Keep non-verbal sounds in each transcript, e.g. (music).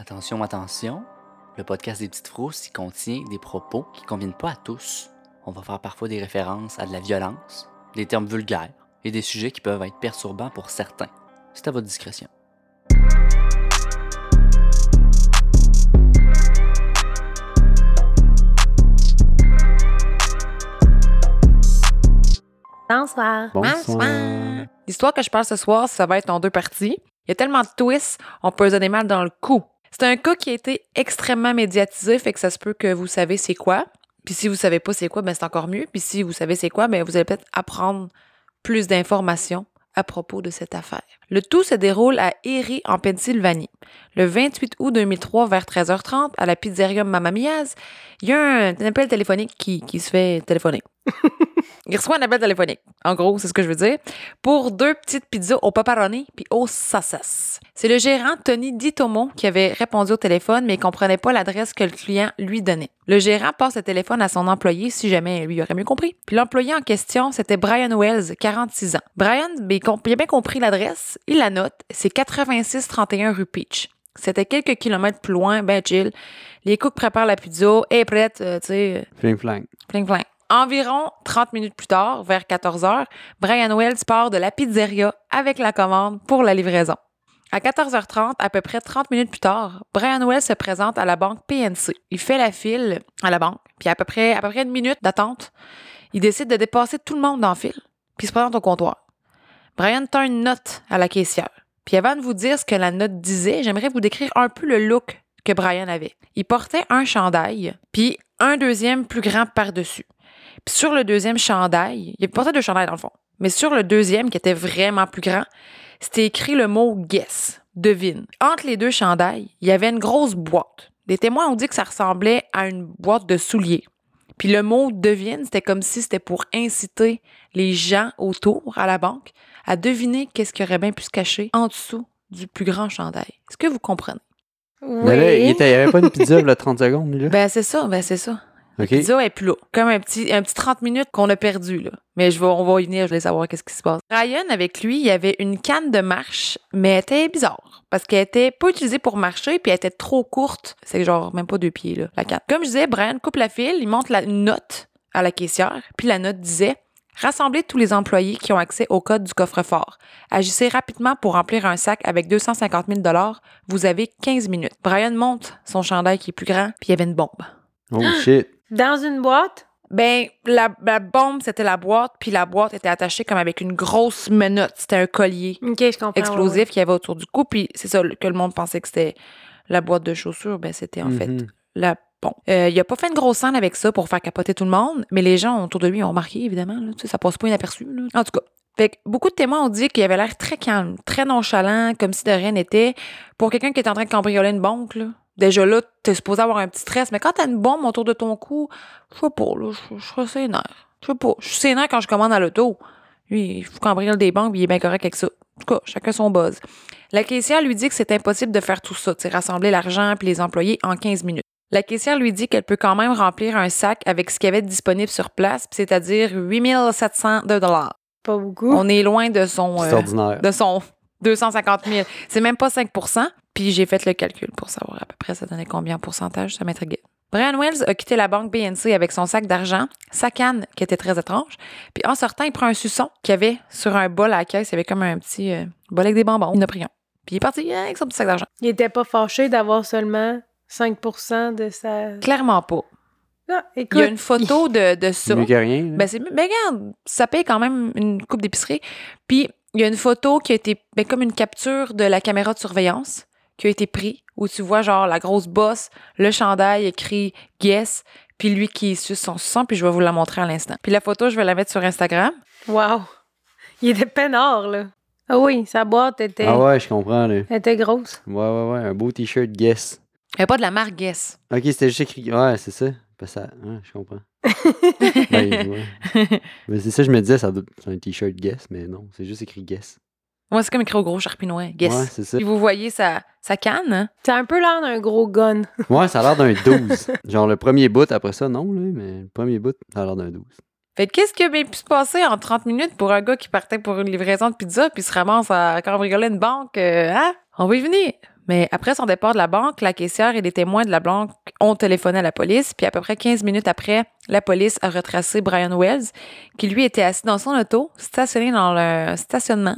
Attention, attention, le podcast des petites frousses il contient des propos qui ne conviennent pas à tous. On va faire parfois des références à de la violence, des termes vulgaires et des sujets qui peuvent être perturbants pour certains. C'est à votre discrétion. Bonsoir. Bonsoir. L'histoire que je parle ce soir, ça va être en deux parties. Il y a tellement de twists, on peut se donner mal dans le cou. C'est un cas qui a été extrêmement médiatisé, fait que ça se peut que vous savez c'est quoi. Puis si vous savez pas c'est quoi, ben c'est encore mieux. Puis si vous savez c'est quoi, ben vous allez peut-être apprendre plus d'informations à propos de cette affaire. Le tout se déroule à Erie, en Pennsylvanie. Le 28 août 2003, vers 13h30, à la pizzeria Mamma Mia's, il y a un, appel téléphonique qui se fait téléphoner. (laughs) il reçoit un appel téléphonique. En gros, c'est ce que je veux dire. Pour deux petites pizzas au pepperoni puis au sauces. C'est le gérant Tony Ditomo qui avait répondu au téléphone, mais il comprenait pas l'adresse que le client lui donnait. Le gérant passe le téléphone à son employé si jamais lui aurait mieux compris. Puis l'employé en question, c'était Brian Wells, 46 ans. Brian, ben, il a bien compris l'adresse. Il la note. C'est 8631 rue Peach. C'était quelques kilomètres plus loin, ben chill. Les cooks préparent la pizza, est prête, euh, tu sais, Fling flang. Pling pling. Environ 30 minutes plus tard, vers 14 heures, Brian Wells part de la pizzeria avec la commande pour la livraison. À 14h30, à peu près 30 minutes plus tard, Brian Wells se présente à la banque PNC. Il fait la file à la banque, puis à peu près, à peu près une minute d'attente, il décide de dépasser tout le monde dans le fil, puis se présente au comptoir. Brian tend une note à la caissière. Puis avant de vous dire ce que la note disait, j'aimerais vous décrire un peu le look que Brian avait. Il portait un chandail, puis un deuxième plus grand par-dessus. Puis sur le deuxième chandail, il portait deux chandails dans le fond, mais sur le deuxième qui était vraiment plus grand, c'était écrit le mot guess, devine. Entre les deux chandails, il y avait une grosse boîte. Des témoins ont dit que ça ressemblait à une boîte de souliers. Puis le mot devine, c'était comme si c'était pour inciter les gens autour à la banque à deviner qu'est-ce qui aurait bien pu se cacher en dessous du plus grand chandail. Est-ce que vous comprenez? Mais là, il n'y avait pas une (laughs) pizza là, 30 secondes, là. Ben c'est ça, ben c'est ça. OK. Pizza est plus là. Comme un petit, un petit 30 minutes qu'on a perdu, là. Mais je vais, on va y venir, je voulais savoir qu'est-ce qui se passe. Ryan, avec lui, il y avait une canne de marche, mais elle était bizarre. Parce qu'elle était pas utilisée pour marcher, puis elle était trop courte. C'est genre même pas deux pieds, là, la canne. Comme je disais, Brian coupe la file, il montre la, une note à la caissière, puis la note disait Rassemblez tous les employés qui ont accès au code du coffre-fort. Agissez rapidement pour remplir un sac avec 250 000 Vous avez 15 minutes. Brian monte son chandail qui est plus grand, puis il y avait une bombe. Oh (gasps) shit. Dans une boîte? Ben, la, la bombe, c'était la boîte, puis la boîte était attachée comme avec une grosse menotte. C'était un collier Ok, je comprends. explosif qu'il y avait autour du cou, puis c'est ça que le monde pensait que c'était la boîte de chaussures. Ben, c'était en fait Mhm. la bombe. Euh, il a pas fait une grosse scène avec ça pour faire capoter tout le monde, mais les gens autour de lui ont remarqué, évidemment. Là, Tu sais, ça passe pas inaperçu. Là. En tout cas. Fait que beaucoup de témoins ont dit qu'il avait l'air très calme, très nonchalant, comme si de rien n'était. Pour quelqu'un qui est en train de cambrioler une banque, là, déjà là, t'es supposé avoir un petit stress. Mais quand t'as une bombe autour de ton cou, je sais pas, là, je serais sénère. Je sais pas. Je suis sénère quand je commande à l'auto. Lui, il faut cambriole des banques, puis il est bien correct avec ça. En tout cas, chacun son buzz. La caissière lui dit que c'est impossible de faire tout ça, tu sais, rassembler l'argent puis les employés en 15 minutes. La caissière lui dit qu'elle peut quand même remplir un sac avec ce qu'il y avait disponible sur place, puis c'est-à-dire 8702 dollars. Pas beaucoup. On est loin de son euh, ordinaire. de son (laughs) 250 000. C'est même pas 5 Puis j'ai fait le calcul pour savoir à peu près ça donnait combien en pourcentage, ça m'intriguait. Brian Wells a quitté la banque BNC avec son sac d'argent, sa canne qui était très étrange. Puis en sortant, il prend un suçon qu'il y avait sur un bol à la caisse. Il y avait comme un petit euh, bol avec des bonbons. Il en a pris un. Puis il est parti avec son petit sac d'argent. Il était pas fâché d'avoir seulement 5% de sa. Clairement pas. Ah, Il y a une photo de, de ça. Mieux que rien. là. Ben, c'est, ben, regarde, ça paye quand même une coupe d'épicerie. Puis, il y a une photo qui a été, ben, comme une capture de la caméra de surveillance qui a été prise, où tu vois, genre, la grosse bosse, le chandail écrit Guess, puis lui qui suce son sang, puis je vais vous la montrer à l'instant. Puis la photo, je vais la mettre sur Instagram. Wow. Il était peinard, là. Ah oui, sa boîte était, Ah ouais, je comprends, là. elle était grosse. Ouais, ouais, ouais. Un beau t-shirt Guess. Il n'y a pas de la marque Guess. Ok, c'était juste écrit. Ouais, c'est ça. Ben, ça... Ouais, je comprends. (laughs) ben, ouais. Mais c'est ça, je me disais, ça doit... c'est un t-shirt Guess, mais non, c'est juste écrit Guess. Moi, c'est comme écrit au gros charpinois, Guess. Ouais, c'est ça. Puis vous voyez sa, sa canne, hein? C'est un peu l'air d'un gros gun. (laughs) Ouais, ça a l'air d'un 12. Genre le premier bout, après ça, non, là, mais le premier bout, ça a l'air d'un 12. Fait que qu'est-ce qui a bien pu se passer en 30 minutes pour un gars qui partait pour une livraison de pizza puis se ramasse à cambrioler une banque, euh, hein? On va y venir. Mais après son départ de la banque, la caissière et des témoins de la banque ont téléphoné à la police. Puis à peu près 15 minutes après, la police a retracé Brian Wells, qui lui était assis dans son auto, stationné dans le stationnement,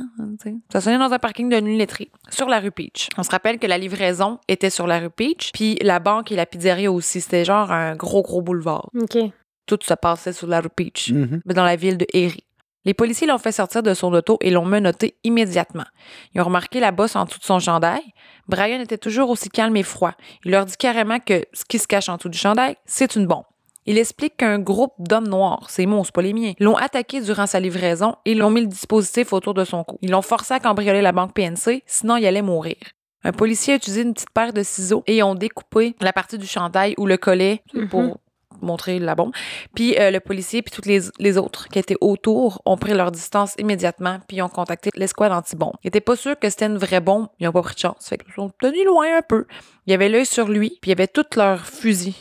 stationné dans un parking de lunetterie, sur la rue Peach. On se rappelle que la livraison était sur la rue Peach, puis la banque et la pizzeria aussi. C'était genre un gros, gros boulevard. OK. Tout se passait sur la rue Peach Mhm. dans la ville de Erie. Les policiers l'ont fait sortir de son auto et l'ont menotté immédiatement. Ils ont remarqué la bosse en dessous de son chandail. Brian était toujours aussi calme et froid. Il leur dit carrément que ce qui se cache en dessous du chandail, c'est une bombe. Il explique qu'un groupe d'hommes noirs, ces mots, c'est pas les miens, l'ont attaqué durant sa livraison et l'ont mis le dispositif autour de son cou. Ils l'ont forcé à cambrioler la banque PNC, sinon il allait mourir. Un policier a utilisé une petite paire de ciseaux et ont découpé la partie du chandail où le collet pour montrer la bombe. Puis euh, le policier puis toutes les, autres qui étaient autour ont pris leur distance immédiatement puis ont contacté l'escouade anti-bombe. Ils étaient pas sûrs que c'était une vraie bombe, ils ont pas pris de chance. Fait qu'ils sont tenus loin un peu. Il y avait l'œil sur lui, puis il y avait tous leurs fusils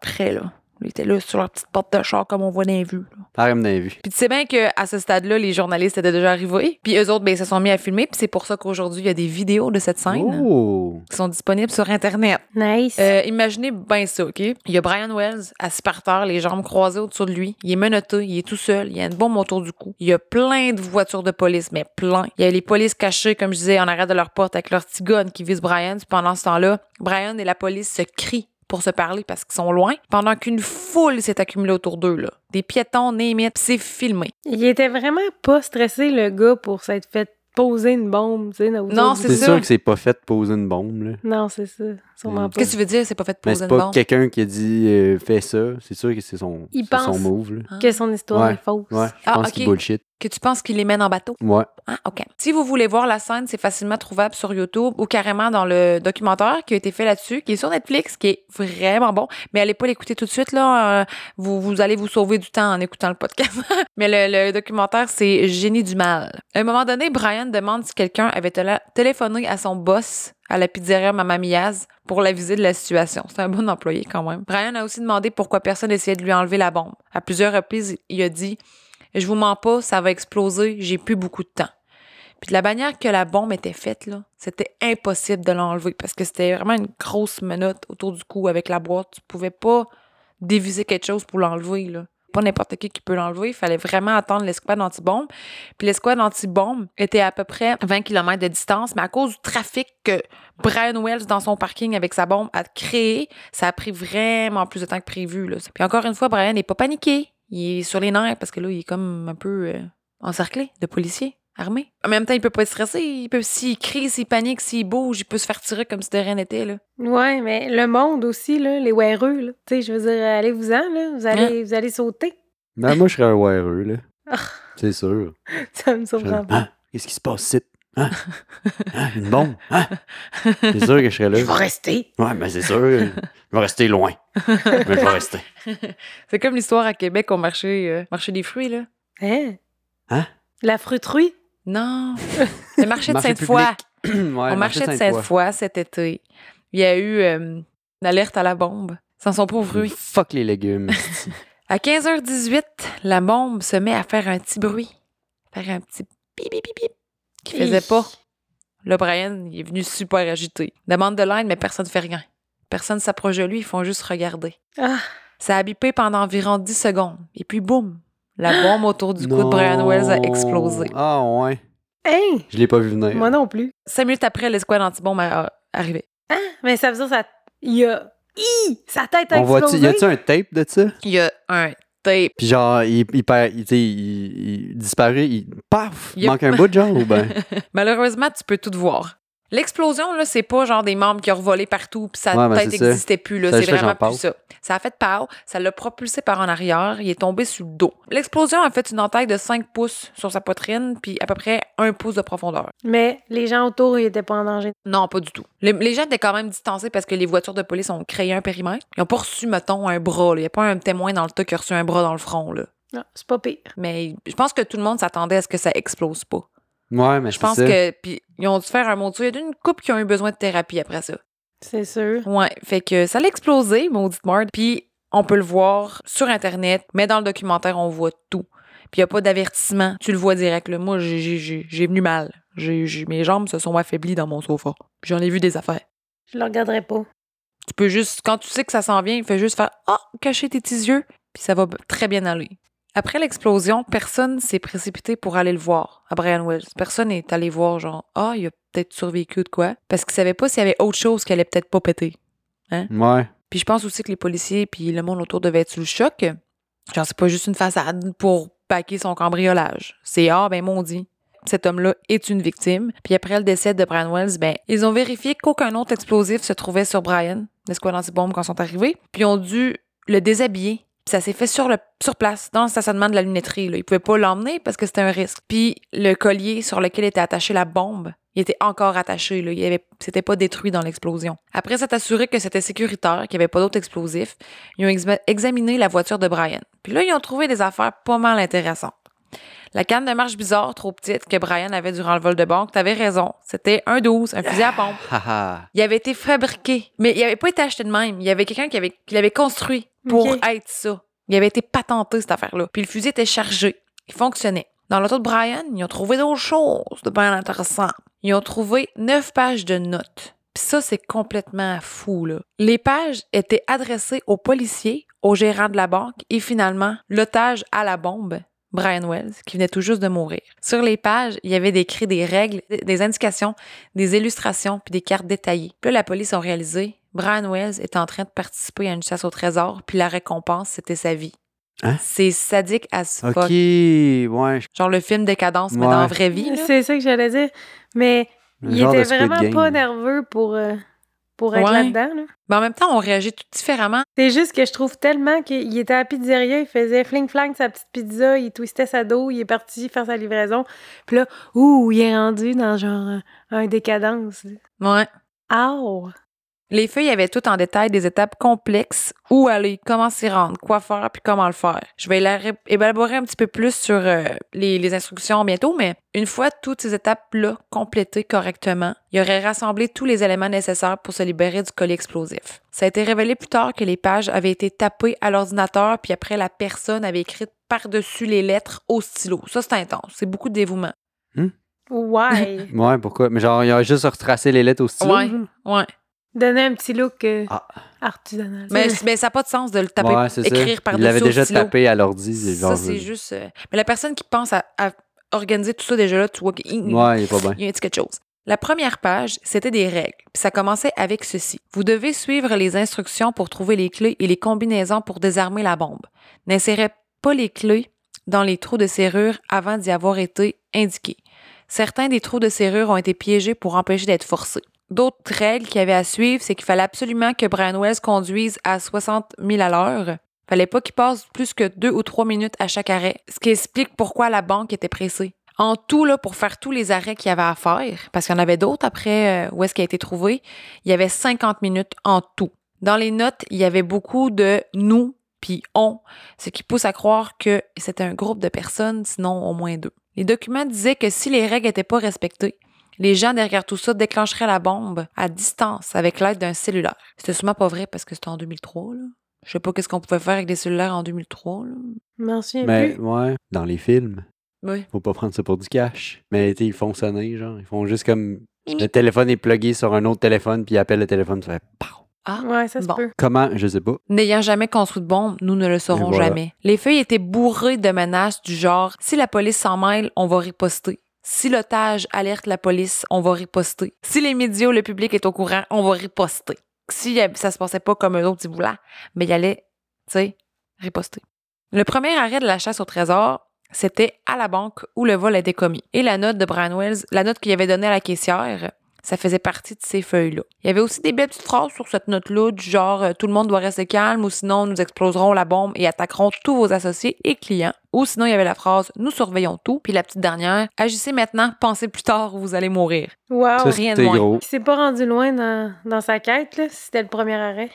prêts là. Lui était là sur leur petite porte de char comme on voit dans les vues. là. Pareil, avait vu. Puis tu sais bien qu'à ce stade-là, les journalistes étaient déjà arrivés. Puis eux autres, ben, ils se sont mis à filmer. Puis c'est pour ça qu'aujourd'hui, il y a des vidéos de cette scène Oh! qui sont disponibles sur Internet. Nice. Euh, imaginez bien ça, OK? Il y a Brian Wells assis par terre, les jambes croisées au-dessus de lui. Il est menotté, il est tout seul, il y a une bombe autour du cou. Il y a plein de voitures de police, mais plein. Il y a les polices cachées, comme je disais, en arrière de leur porte avec leur petit gun qui vise Brian. Puis pendant ce temps-là, Brian et la police se crient pour se parler parce qu'ils sont loin, pendant qu'une foule s'est accumulée autour d'eux, là. Des piétons, némites, c'est filmé. Il était vraiment pas stressé, le gars, pour s'être fait poser une bombe, tu sais. Non, autour c'est du- C'est ça. sûr que c'est pas fait poser une bombe, là. Non, c'est ça. Sûrement Mm. pas. Qu'est-ce que tu veux dire? C'est pas fait Mais poser c'est pas quelqu'un qui a dit euh, fais ça. C'est sûr que c'est son, Il c'est son pense. move, là. Que son histoire Ouais. est fausse. Ouais, je Ah, pense ok. qu'il bullshit. Que tu penses qu'il les mène en bateau? Ouais. Ah, OK. Si vous voulez voir la scène, c'est facilement trouvable sur YouTube ou carrément dans le documentaire qui a été fait là-dessus, qui est sur Netflix, qui est vraiment bon. Mais allez pas l'écouter tout de suite, là. euh, vous, vous allez vous sauver du temps en écoutant le podcast. (laughs) Mais le, le documentaire, c'est Génie du mal. À un moment donné, Brian demande si quelqu'un avait téléphoné à son boss à la pizzeria Mamma Mia's pour l'aviser de la situation. C'est un bon employé quand même. Brian a aussi demandé pourquoi personne essayait de lui enlever la bombe. À plusieurs reprises, il a dit je vous mens pas, ça va exploser, j'ai plus beaucoup de temps. Puis de la manière que la bombe était faite, c'était impossible de l'enlever parce que c'était vraiment une grosse menotte autour du cou avec la boîte. Tu pouvais pas déviser quelque chose pour l'enlever. Pas n'importe qui qui peut l'enlever. Il fallait vraiment attendre l'escouade anti-bombe. Puis l'escouade anti-bombe était à peu près 20 km de distance, mais à cause du trafic que Brian Wells, dans son parking avec sa bombe, a créé, ça a pris vraiment plus de temps que prévu. Là. Puis encore une fois, Brian n'est pas paniqué. Il est sur les nerfs parce que là, il est comme un peu euh, encerclé de policiers armés. En même temps, il peut pas être stressé. Il peut, s'il crie, s'il panique, s'il bouge, il peut se faire tirer comme si de rien n'était. Là. Ouais, mais le monde aussi, là, les weareux, là. Tu sais, je veux dire, allez-vous-en, là. Vous allez, vous allez sauter. Ben, moi, je serais un weareux, là. Ah. C'est sûr. (laughs) Ça me surprend pas. Hein? Qu'est-ce qui se passe ici? Hein? (laughs) Hein? Une bombe? Hein? C'est sûr que je serais là. Je vais rester. Ouais, mais c'est sûr. Je vais rester loin. Mais je vais rester. (laughs) C'est comme l'histoire à Québec au marché, euh, marché des fruits. là. Hein? Hein? La fruiterie? Non, (laughs) le marché de Sainte-Foy. (clears throat) ouais, Au marché de Sainte-Foy cet été, il y a eu euh, une alerte à la bombe. Sans son pauvre fruit. Fuck les légumes. (laughs) À 15h18, la bombe se met à faire un petit bruit. Faire un petit pip pip pip pip qui faisait pas. Là, Brian, il est venu super agité. Demande de l'aide, mais personne ne fait rien. Personne s'approche de lui, ils font juste regarder. Ah, Ça a bipé pendant environ 10 secondes. Et puis, boum! La bombe autour du cou de Brian Wells a explosé. Ah, ouais. hein? Je l'ai pas vu venir. Moi non plus. Cinq minutes après, l'escouade anti-bombe a arrivé. Mais ça veut dire ça. Il y a. Hi! Sa tête a On explosé. y a-tu un tape de ça? Il y a un tape. Puis genre, il, il perd, il, disparaît, il, paf, il manque un bout de genre ou ben? (laughs) Malheureusement, tu peux tout voir. L'explosion, là, c'est pas genre des membres qui ont volé partout puis sa Ouais, ben, ça. n'existait plus. Là. Ça, C'est vraiment plus ça. Ça a fait pow, ça l'a propulsé par en arrière, il est tombé sur le dos. L'explosion a fait une entaille de 5 pouces sur sa poitrine puis à peu près 1 pouce de profondeur. Mais les gens autour, ils étaient pas en danger. Non, pas du tout. Les, les gens étaient quand même distancés parce que les voitures de police ont créé un périmètre. Ils ont pas reçu, mettons, un bras. là. Il n'y a pas un témoin dans le tas qui a reçu un bras dans le front. Là. Non, c'est pas pire. Mais je pense que tout le monde s'attendait à ce que ça explose pas. Ouais, mais Je pense ça. que. Puis ils ont dû faire un mot. Il y a une couple qui ont eu besoin de thérapie après ça. C'est sûr. Ouais. Fait que ça l'a explosé, maudite merde. Puis on peut le voir sur Internet, mais dans le documentaire, on voit tout. Puis il n'y a pas d'avertissement. Tu le vois direct. Là. Moi, j'ai- j'ai j'ai- j'ai venu mal. J'ai- j'ai- mes jambes se sont affaiblies dans mon sofa. Puis J'en ai vu des affaires. Je le regarderai pas. Tu peux juste, quand tu sais que ça s'en vient, fais juste faire Ah, cacher tes petits yeux, puis ça va très bien aller. Après l'explosion, personne s'est précipité pour aller le voir à Brian Wells. Personne n'est allé voir, genre, ah, il a peut-être survécu de quoi. Parce qu'il savait pas s'il y avait autre chose qui allait peut-être pas péter. Ouais. Puis je pense aussi que les policiers puis le monde autour devaient être sous le choc. Genre, c'est pas juste une façade pour paquer son cambriolage. C'est ah, ben, mon dit. Cet homme-là est une victime. Puis après le décès de Brian Wells, ben, ils ont vérifié qu'aucun autre explosif se trouvait sur Brian, l'escouade anti-bombe, quand ils sont arrivés. Puis ils ont dû le déshabiller. Ça s'est fait sur, le, sur place, dans le stationnement de la lunetterie. Là. Ils pouvaient pas l'emmener parce que c'était un risque. Puis le collier sur lequel était attachée la bombe, il était encore attaché. Il avait, c'était pas détruit dans l'explosion. Après s'être assuré que c'était sécuritaire, qu'il n'y avait pas d'autres explosifs, ils ont exa- examiné la voiture de Brian. Puis là, ils ont trouvé des affaires pas mal intéressantes. La canne de marche bizarre, trop petite, que Brian avait durant le vol de banque, t'avais raison. C'était un 12, un fusil à pompe. (laughs) Il avait été fabriqué, mais il avait pas été acheté de même. Il y avait quelqu'un qui, avait, qui l'avait construit pour être ça. Il avait été patenté, cette affaire-là. Puis le fusil était chargé. Il fonctionnait. Dans l'auto de Brian, ils ont trouvé d'autres choses de bien intéressant. Ils ont trouvé neuf pages de notes. Puis ça, c'est complètement fou, là. Les pages étaient adressées aux policiers, au gérant de la banque et finalement, l'otage à la bombe, Brian Wells, qui venait tout juste de mourir. Sur les pages, il y avait décrit des règles, des indications, des illustrations puis des cartes détaillées. Puis là, la police a réalisé, Brian Wells est en train de participer à une chasse au trésor, puis la récompense, c'était sa vie. Hein? C'est sadique as fuck. Ok, ouais. Genre le film Décadence, mais Ouais. dans la vraie vie. C'est ça que j'allais dire. Mais il était vraiment Game. pas nerveux pour, euh, pour être Ouais. là-dedans. là. Mais en même temps, on réagit tout différemment. C'est juste que je trouve tellement qu'il était à la pizzeria, il faisait fling-flang sa petite pizza, il twistait sa dos, il est parti faire sa livraison. Puis là, ouh, il est rendu dans genre un, un décadence. Ouais. Ow! Les feuilles avaient tout en détail des étapes complexes, où aller, comment s'y rendre, quoi faire, puis comment le faire. Je vais éla- élaborer un petit peu plus sur euh, les, les instructions bientôt, mais une fois toutes ces étapes-là complétées correctement, il aurait rassemblé tous les éléments nécessaires pour se libérer du colis explosif. Ça a été révélé plus tard que les pages avaient été tapées à l'ordinateur, puis après la personne avait écrit par-dessus les lettres au stylo. Ça, c'est intense. C'est beaucoup de dévouement. Ouais! (laughs) Ouais, pourquoi? Mais genre, il a juste retracé les lettres au stylo. Ouais, ouais. Donner un petit look euh, Ah. artisanal. Mais, mais ça n'a pas de sens de le taper, Ouais, écrire Il par-dessus l'avait au déjà tapé à l'ordi. Ça, c'est juste. euh, Mais la personne qui pense à, à organiser tout ça, déjà là, tu vois qu'il Ouais, il est pas bien. il y a un petit quelque chose. La première page, c'était des règles. Puis ça commençait avec ceci. Vous devez suivre les instructions pour trouver les clés et les combinaisons pour désarmer la bombe. N'insérez pas les clés dans les trous de serrure avant d'y avoir été indiqués. Certains des trous de serrure ont été piégés pour empêcher d'être forcés. D'autres règles qu'il y avait à suivre, c'est qu'il fallait absolument que Brian Wells conduise à 60 000 à l'heure. Fallait pas qu'il passe plus que deux ou trois minutes à chaque arrêt, ce qui explique pourquoi la banque était pressée. En tout, là, pour faire tous les arrêts qu'il y avait à faire, parce qu'il y en avait d'autres après euh, où est-ce qu'il a été trouvé, il y avait 50 minutes en tout. Dans les notes, il y avait beaucoup de nous puis on, ce qui pousse à croire que c'était un groupe de personnes, sinon au moins deux. Les documents disaient que si les règles n'étaient pas respectées, les gens derrière tout ça déclencheraient la bombe à distance avec l'aide d'un cellulaire. C'était sûrement pas vrai parce que c'était en 2003. Là. Je sais pas qu'est-ce qu'on pouvait faire avec des cellulaires en 2003. Là. Je m'en souviens Mais plus. ouais, dans les films, Oui. faut pas prendre ça pour du cash. Mais tu sais, ils font sonner, genre. Ils font juste comme. Le téléphone est plugué sur un autre téléphone, puis ils appellent le téléphone, ça fait pow. Ah, Ouais, ça se bon. peut. Comment? Je sais pas. N'ayant jamais construit de bombe, nous ne le saurons voilà. jamais. Les feuilles étaient bourrées de menaces du genre si la police s'en mêle, on va riposter. Si l'otage alerte la police, on va riposter. Si les médias ou le public est au courant, on va riposter. Si euh, ça se passait pas comme eux autres ils voulaient, mais il allait, tu sais, riposter. Le premier arrêt de la chasse au trésor, c'était à la banque où le vol a été commis. Et la note de Brian Wells, la note qu'il avait donnée à la caissière, ça faisait partie de ces feuilles-là. Il y avait aussi des belles petites phrases sur cette note-là, du genre euh, tout le monde doit rester calme ou sinon nous exploserons la bombe et attaquerons tous vos associés et clients. Ou sinon il y avait la phrase nous surveillons tout. Puis la petite dernière, agissez maintenant, pensez plus tard ou vous allez mourir. Wow! Ça, rien de moins. gros. Il s'est pas rendu loin dans, dans sa quête, là. C'était le premier arrêt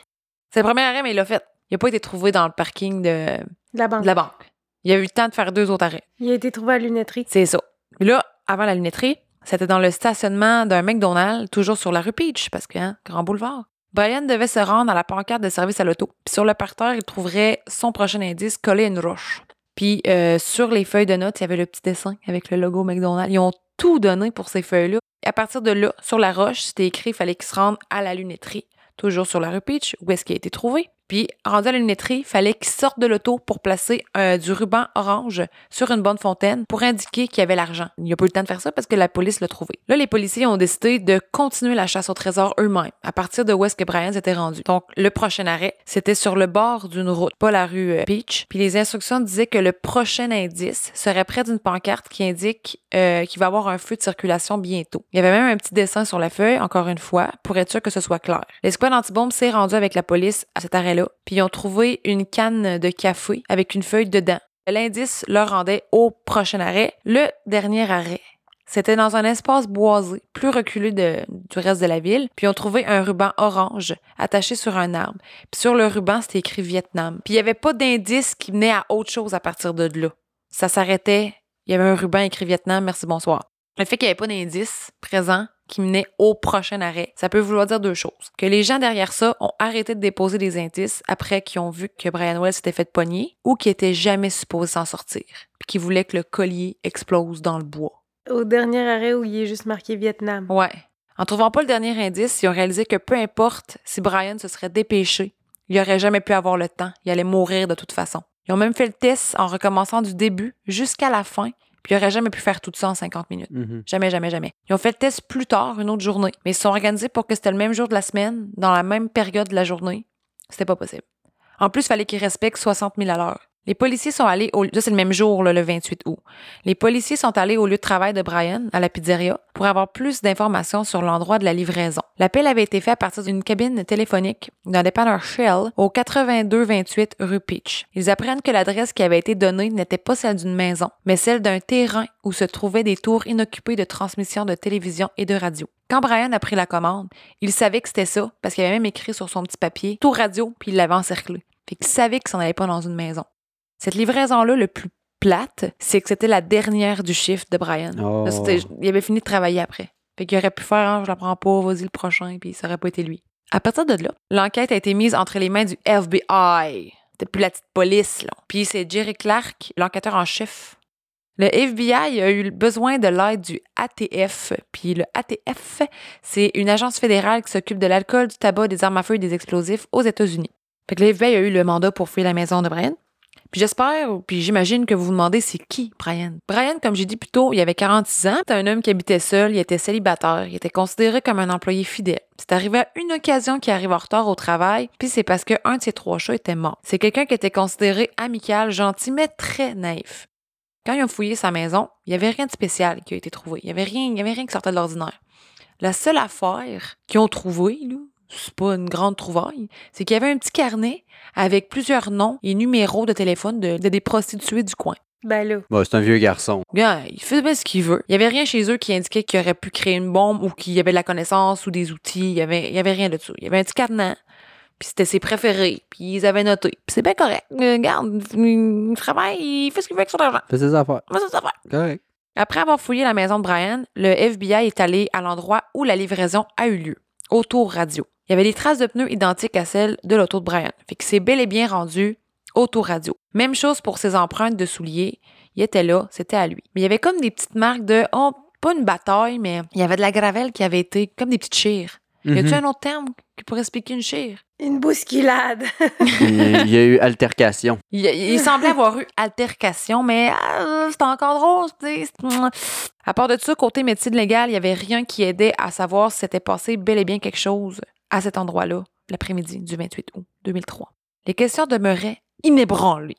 C'est le premier arrêt, mais il l'a fait. Il n'a pas été trouvé dans le parking de, de la banque. de la banque. Il a eu le temps de faire deux autres arrêts. Il a été trouvé à la lunetterie. C'est ça. Puis là, avant la lunetterie, c'était dans le stationnement d'un McDonald's, toujours sur la rue Peach, parce que, hein, grand boulevard. Brian devait se rendre à la pancarte de service à l'auto. Puis sur le parterre, il trouverait son prochain indice collé une roche. Puis euh, sur les feuilles de notes, il y avait le petit dessin avec le logo McDonald's. Ils ont tout donné pour ces feuilles-là. À partir de là, sur la roche, c'était écrit qu'il fallait qu'il se rende à la lunetterie, toujours sur la rue Peach, où est-ce qu'il a été trouvé. Puis, rendu à la lunetterie, fallait qu'il sorte de l'auto pour placer euh, du ruban orange sur une bonne fontaine pour indiquer qu'il y avait l'argent. Il n'a pas eu le temps de faire ça parce que la police l'a trouvé. Là, les policiers ont décidé de continuer la chasse au trésor eux-mêmes, à partir de où est-ce que Brian s'était rendu. Donc, le prochain arrêt, c'était sur le bord d'une route, pas la rue euh, Peach. Puis les instructions disaient que le prochain indice serait près d'une pancarte qui indique euh, qu'il va y avoir un feu de circulation bientôt. Il y avait même un petit dessin sur la feuille, encore une fois, pour être sûr que ce soit clair. L'escouade antibombe s'est rendu avec la police à cet puis ils ont trouvé une canne de café avec une feuille dedans. L'indice leur rendait au prochain arrêt, le dernier arrêt. C'était dans un espace boisé, plus reculé du reste de la ville, puis ils ont trouvé un ruban orange attaché sur un arbre. Puis sur le ruban, c'était écrit Vietnam. Puis il n'y avait pas d'indice qui venait à autre chose à partir de là. Ça s'arrêtait, il y avait un ruban écrit Vietnam, merci, bonsoir. Le fait qu'il n'y avait pas d'indice présent qui menait au prochain arrêt, ça peut vouloir dire deux choses. Que les gens derrière ça ont arrêté de déposer des indices après qu'ils ont vu que Brian Wells s'était fait pogner ou qu'il était jamais supposé s'en sortir, puis qu'ils voulaient que le collier explose dans le bois. Au dernier arrêt où il est juste marqué Vietnam. Ouais. En trouvant pas le dernier indice, ils ont réalisé que peu importe si Brian se serait dépêché, il aurait jamais pu avoir le temps. Il allait mourir de toute façon. Ils ont même fait le test en recommençant du début jusqu'à la fin, puis il aurait jamais pu faire tout ça en 50 minutes. Mhm. Jamais, jamais, jamais. Ils ont fait le test plus tard, une autre journée, mais ils se sont organisés pour que c'était le même jour de la semaine, dans la même période de la journée. C'était pas possible. En plus, il fallait qu'ils respectent 60 000 à l'heure. Les policiers sont allés au... C'est le même jour, là, le 28 août. Les policiers sont allés au lieu de travail de Brian, à la pizzeria, pour avoir plus d'informations sur l'endroit de la livraison. L'appel avait été fait à partir d'une cabine téléphonique d'un dépanneur Shell au 8228 rue Peach. Ils apprennent que l'adresse qui avait été donnée n'était pas celle d'une maison, mais celle d'un terrain où se trouvaient des tours inoccupées de transmission de télévision et de radio. Quand Brian a pris la commande, il savait que c'était ça parce qu'il avait même écrit sur son petit papier tour radio puis il l'avait encerclé. Fait qu'il savait qu'il s'en allait pas dans une maison. Cette livraison-là, le plus plate, c'est que c'était la dernière du chiffre de Brian. Oh. Là, il avait fini de travailler après. Fait qu'il aurait pu faire, Ah, je la prends pas, vas-y le prochain, puis ça aurait pas été lui. À partir de là, l'enquête a été mise entre les mains du FBI. C'était plus la petite police, là. Puis c'est Jerry Clark, l'enquêteur en chef. Le FBI a eu besoin de l'aide du ATF. Puis le ATF, c'est une agence fédérale qui s'occupe de l'alcool, du tabac, des armes à feu et des explosifs aux États-Unis. Fait que le FBI a eu le mandat pour fouiller la maison de Brian. Puis j'espère, puis j'imagine que vous vous demandez c'est qui Brian? Brian, comme j'ai dit plus tôt, il avait 46 ans, c'était un homme qui habitait seul, il était célibataire, il était considéré comme un employé fidèle. C'est arrivé à une occasion qu'il arrive en retard au travail, puis c'est parce qu'un de ses trois chats était mort. C'est quelqu'un qui était considéré amical, gentil, mais très naïf. Quand ils ont fouillé sa maison, il n'y avait rien de spécial qui a été trouvé. Il n'y avait rien, il avait rien qui sortait de l'ordinaire. La seule affaire qu'ils ont trouvée, c'est pas une grande trouvaille, c'est qu'il y avait un petit carnet avec plusieurs noms et numéros de téléphone de, de des prostituées du coin. Ben là. Bon, c'est un vieux garçon. Gars, il fait bien ce qu'il veut. Il y avait rien chez eux qui indiquait qu'il aurait pu créer une bombe ou qu'il y avait de la connaissance ou des outils. Il y avait, il y avait rien de ça. Il y avait un petit cadenas. Puis c'était ses préférés. Puis ils avaient noté. Puis c'est bien correct. Euh, Regarde, il travaille, il fait ce qu'il veut avec son argent. Fais ses affaires. Fait ses affaires. Correct. Après avoir fouillé la maison de Brian, le FBI est allé à l'endroit où la livraison a eu lieu, au tour radio. Il y avait des traces de pneus identiques à celles de l'auto de Brian. Fait que c'est bel et bien rendu au tour radio. Même chose pour ses empreintes de souliers. Il était là, c'était à lui. Mais il y avait comme des petites marques de, oh, pas une bataille, mais il y avait de la gravelle qui avait été comme des petites chires. Y a-tu Mhm. un autre terme qui pourrait expliquer une chire? Une bousculade. (laughs) il, y a eu altercation. Il, il semblait avoir eu altercation, mais euh, c'était encore drôle. tu sais. À part de ça, côté médecine légale, il n'y avait rien qui aidait à savoir si s'était passé bel et bien quelque chose à cet endroit-là, l'après-midi du 28 août 2003. Les questions demeuraient inébranlées.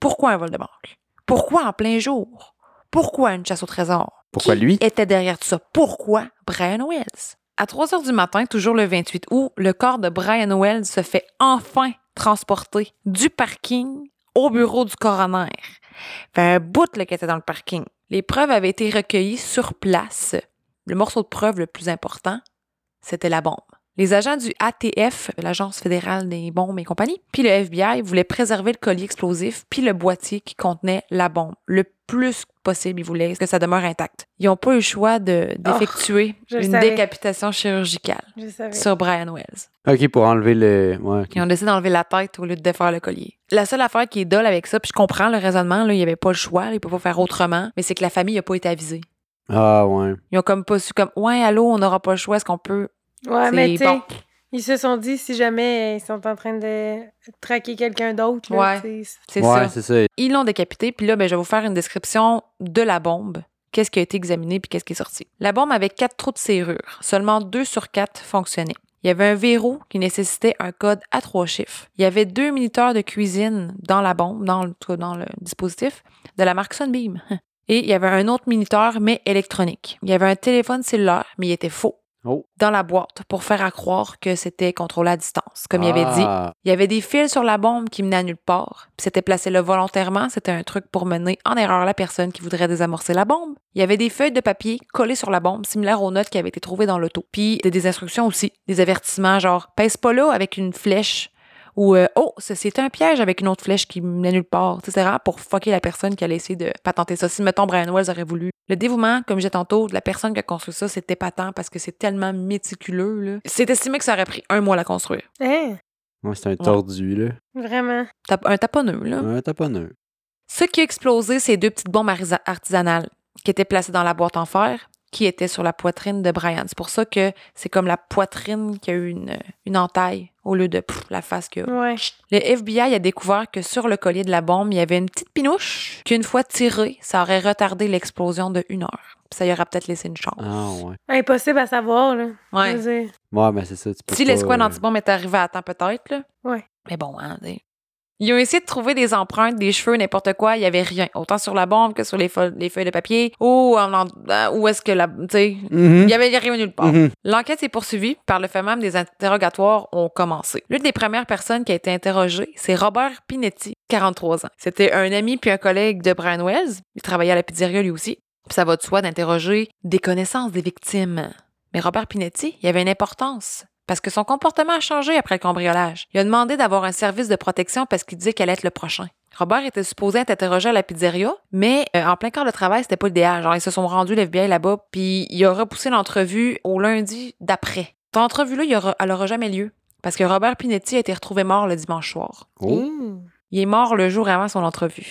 Pourquoi un vol de banque? Pourquoi en plein jour? Pourquoi une chasse au trésor? Pourquoi Qui lui? était derrière tout ça? Pourquoi Brian Wells? À 3 heures du matin, toujours le 28 août, le corps de Brian Wells se fait enfin transporter du parking au bureau du coroner. Fait un bout là, qui était dans le parking. Les preuves avaient été recueillies sur place. Le morceau de preuve le plus important, c'était la bombe. Les agents du ATF, l'Agence fédérale des bombes et compagnie, puis le FBI voulaient préserver le collier explosif puis le boîtier qui contenait la bombe. Le plus possible, ils voulaient que ça demeure intact. Ils n'ont pas eu le choix de- d'effectuer le une savais. décapitation chirurgicale sur Brian Wells. Ok, pour enlever le. Ouais. Ils ont décidé d'enlever la tête au lieu de défaire le collier. La seule affaire qui est dole avec ça, puis je comprends le raisonnement, là, il n'y avait pas le choix, il ne peut pas faire autrement, mais c'est que la famille n'a pas été avisée. Ah, ouais. Ils ont comme pas su comme Ouais, allô, on n'aura pas le choix, est-ce qu'on peut. Ouais, mais tu bon. ils se sont dit si jamais ils sont en train de traquer quelqu'un d'autre. là, Ouais. C'est ouais, ça. c'est ça. Ils l'ont décapité, puis là, ben, je vais vous faire une description de la bombe. Qu'est-ce qui a été examiné, puis qu'est-ce qui est sorti. La bombe avait quatre trous de serrure. Seulement deux sur quatre fonctionnaient. Il y avait un verrou qui nécessitait un code à trois chiffres. Il y avait deux minuteurs de cuisine dans la bombe, dans le, dans dispositif, de la marque Sunbeam. (laughs) Et il y avait un autre minuteur, mais électronique. Il y avait un téléphone cellulaire, mais il était faux, Oh. dans la boîte pour faire à croire que c'était contrôlé à distance. Comme il avait dit, Ah, il y avait des fils sur la bombe qui menaient à nulle part. Puis c'était placé là volontairement. C'était un truc pour mener en erreur la personne qui voudrait désamorcer la bombe. Il y avait des feuilles de papier collées sur la bombe, similaires aux notes qui avaient été trouvées dans l'auto. Puis des, des instructions aussi. Des avertissements genre « pèse pas là avec une flèche » ou euh, Oh, ceci est un piège avec une autre flèche qui menait nulle part. Tu sais, C'est vraiment pour fucker la personne qui allait essayer de patenter ça. Si, mettons, Brian Wells aurait voulu. Le dévouement, comme j'ai tantôt, de la personne qui a construit ça, c'était patent parce que c'est tellement méticuleux. là. C'est estimé que ça aurait pris un mois à la construire. Hein? ouais, c'est un tordu, là. Vraiment. Tap- Un taponneux, là. Ouais, t'as pas neuf. Ce qui a explosé, c'est deux petites bombes artisanales qui étaient placées dans la boîte en fer, qui étaient sur la poitrine de Brian. C'est pour ça que c'est comme la poitrine qui a eu une, une entaille au lieu de pff, la face qu'il y a. Ouais. Le FBI a découvert que sur le collier de la bombe, il y avait une petite pinouche qu'une fois tirée, ça aurait retardé l'explosion de une heure. Puis ça y aurait peut-être laissé une chance. Ah, ouais. Impossible à savoir, là. Ouais. Mais c'est ça. Tu peux Si l'escouade euh, antibombe est arrivée à temps, peut-être, là. Ouais. Mais bon, hein. Ils ont essayé de trouver des empreintes, des cheveux, n'importe quoi. Il y avait rien. Autant sur la bombe que sur les, feuilles- les feuilles de papier. Ou en, euh, où est-ce que la. Tu sais, Mhm. il y avait rien nulle part. Mhm. L'enquête s'est poursuivie. Par le fait même, des interrogatoires ont commencé. L'une des premières personnes qui a été interrogée, c'est Robert Pinetti, 43 ans. C'était un ami puis un collègue de Brian Wells. Il travaillait à la pizzeria lui aussi. Puis ça va de soi d'interroger des connaissances des victimes. Mais Robert Pinetti, il avait une importance. Parce que son comportement a changé après le cambriolage. Il a demandé d'avoir un service de protection parce qu'il disait qu'elle allait être le prochain. Robert était supposé être interrogé à la pizzeria, mais euh, en plein quart de travail, c'était pas l'idéal. Genre, ils se sont rendus, l'FBI, là-bas, puis il a repoussé l'entrevue au lundi d'après. Cette entrevue-là, aura- elle aura jamais lieu. Parce que Robert Pinetti a été retrouvé mort le dimanche soir. Oh. Il est mort le jour avant son entrevue.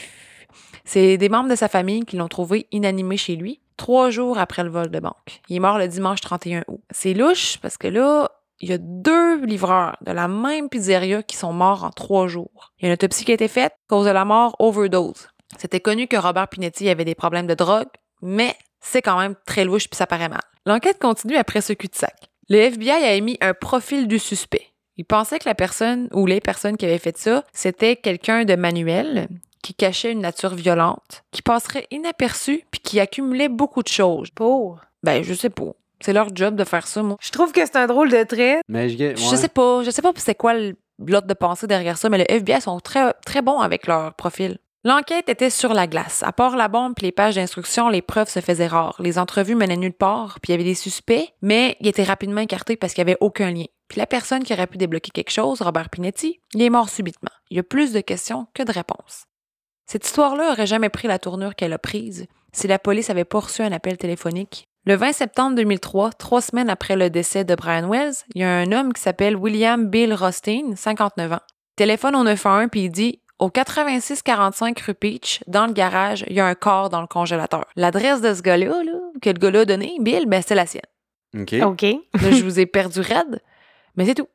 C'est des membres de sa famille qui l'ont trouvé inanimé chez lui, trois jours après le vol de banque. Il est mort le dimanche 31 août. C'est louche parce que là, il y a deux livreurs de la même pizzeria qui sont morts en trois jours. Il y a une autopsie qui a été faite, cause de la mort, overdose. C'était connu que Robert Pinetti avait des problèmes de drogue, mais c'est quand même très louche puis ça paraît mal. L'enquête continue après ce cul-de-sac. Le FBI a émis un profil du suspect. Il pensait que la personne ou les personnes qui avaient fait ça, c'était quelqu'un de manuel, qui cachait une nature violente, qui passerait inaperçu puis qui accumulait beaucoup de choses. Pour? Ben, je sais pas. C'est leur job de faire ça, moi. Je trouve que c'est un drôle de trait. Mais je ouais. Je sais pas. Je sais pas c'est quoi le- l'autre de pensée derrière ça, mais le FBI sont très, très bons avec leur profil. L'enquête était sur la glace. À part la bombe et les pages d'instruction, les preuves se faisaient rares. Les entrevues menaient nulle part, puis il y avait des suspects, mais ils étaient rapidement écartés parce qu'il n'y avait aucun lien. Puis la personne qui aurait pu débloquer quelque chose, Robert Pinetti, il est mort subitement. Il y a plus de questions que de réponses. Cette histoire-là aurait jamais pris la tournure qu'elle a prise si la police avait pas reçu un appel téléphonique. Le 20 septembre 2003, trois semaines après le décès de Brian Wells, il y a un homme qui s'appelle William Bill Rothstein, 59 ans. Il téléphone au 911 puis il dit au 8645 rue Peach, dans le garage, il y a un corps dans le congélateur. L'adresse de ce gars-là, là, que le gars-là a donné, Bill, ben c'est la sienne. OK. OK. Là, je vous ai perdu raide, mais c'est tout.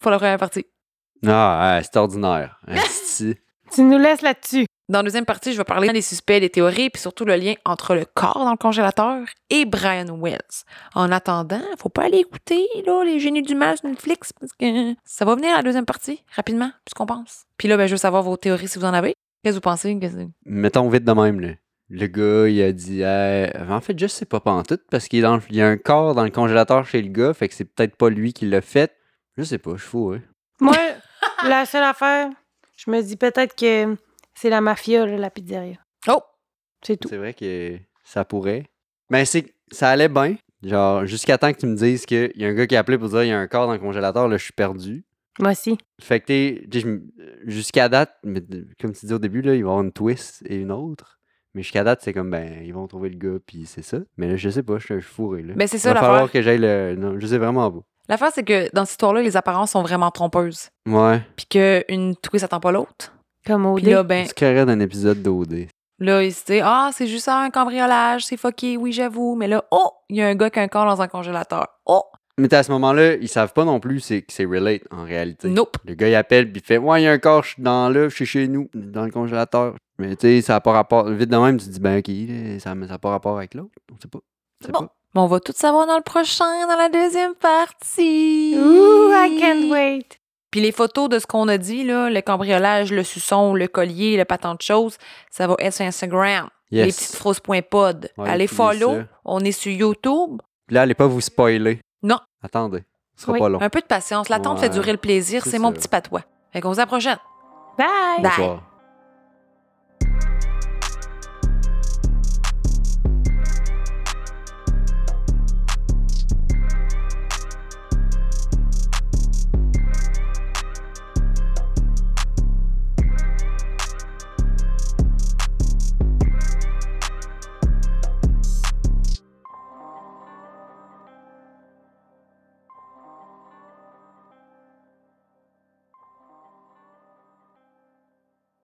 Pour la première partie. Ah, ouais, c'est ordinaire. (laughs) Tu nous laisses là-dessus. Dans la deuxième partie, je vais parler des suspects, des théories, puis surtout le lien entre le corps dans le congélateur et Brian Wells. En attendant, faut pas aller écouter là, les génies du mal sur Netflix, parce que ça va venir à la deuxième partie, rapidement, plus qu'on pense. Puis là, ben, je veux savoir vos théories si vous en avez. Qu'est-ce que vous pensez? Que- Mettons vite de même, là. Le gars, il a dit, Hey, en fait, je sais pas pantoute, parce qu'il y a un corps dans le congélateur chez le gars, fait que c'est peut-être pas lui qui l'a fait. Je sais pas, je suis fou, hein. Moi, (laughs) la seule affaire, je me dis peut-être que c'est la mafia, là, la pizzeria. Oh! C'est tout. C'est vrai que ça pourrait. Mais c'est ça allait bien. Genre, jusqu'à temps que tu me dises qu'il y a un gars qui a appelé pour dire il y a un corps dans le congélateur, là, je suis perdu. Moi aussi. Fait que t'es- jusqu'à date, mais comme tu dis au début, là, il va y avoir une twist et une autre. Mais jusqu'à date, c'est comme, ben, ils vont trouver le gars, puis c'est ça. Mais là, je sais pas, je suis fourré, là. Ben, c'est Il ça va falloir que j'aille le... Non, je sais vraiment pas. L'affaire, c'est que dans cette histoire-là, les apparences sont vraiment trompeuses. Ouais. Puis qu'une twist attend pas l'autre. Comme au Puis là, ben, carré d'un épisode d'OD. Là, ils se disent Ah, c'est juste ça, un cambriolage, c'est fucké, oui, j'avoue. Mais là, oh, il y a un gars qui a un corps dans un congélateur. Oh, Mais à ce moment-là, ils savent pas non plus c'est que c'est relate en réalité. nope. Le gars, il appelle, puis il fait Ouais, il y a un corps dans là, chez chez nous, dans le congélateur. Mais tu sais, ça n'a pas rapport. Vite de même, tu te dis Ben, ok, ça n'a pas rapport avec l'autre. On sait pas. On sait Bon. pas. Mais on va tout savoir dans le prochain, dans la deuxième partie. Ooh, I can't wait. Puis les photos de ce qu'on a dit, là, le cambriolage, le suçon, le collier, le patent de choses, ça va être sur Instagram. Yes. Les petites frosses.pod. Ouais, Allez follow. ça. On est sur YouTube. Puis là, allez pas vous spoiler. Non. Attendez. Ce sera Oui, pas long. Un peu de patience. L'attente Ouais, fait durer le plaisir. c'est mon petit patois. Fait qu'on se à la prochaine. Bye. Bye. Bonsoir.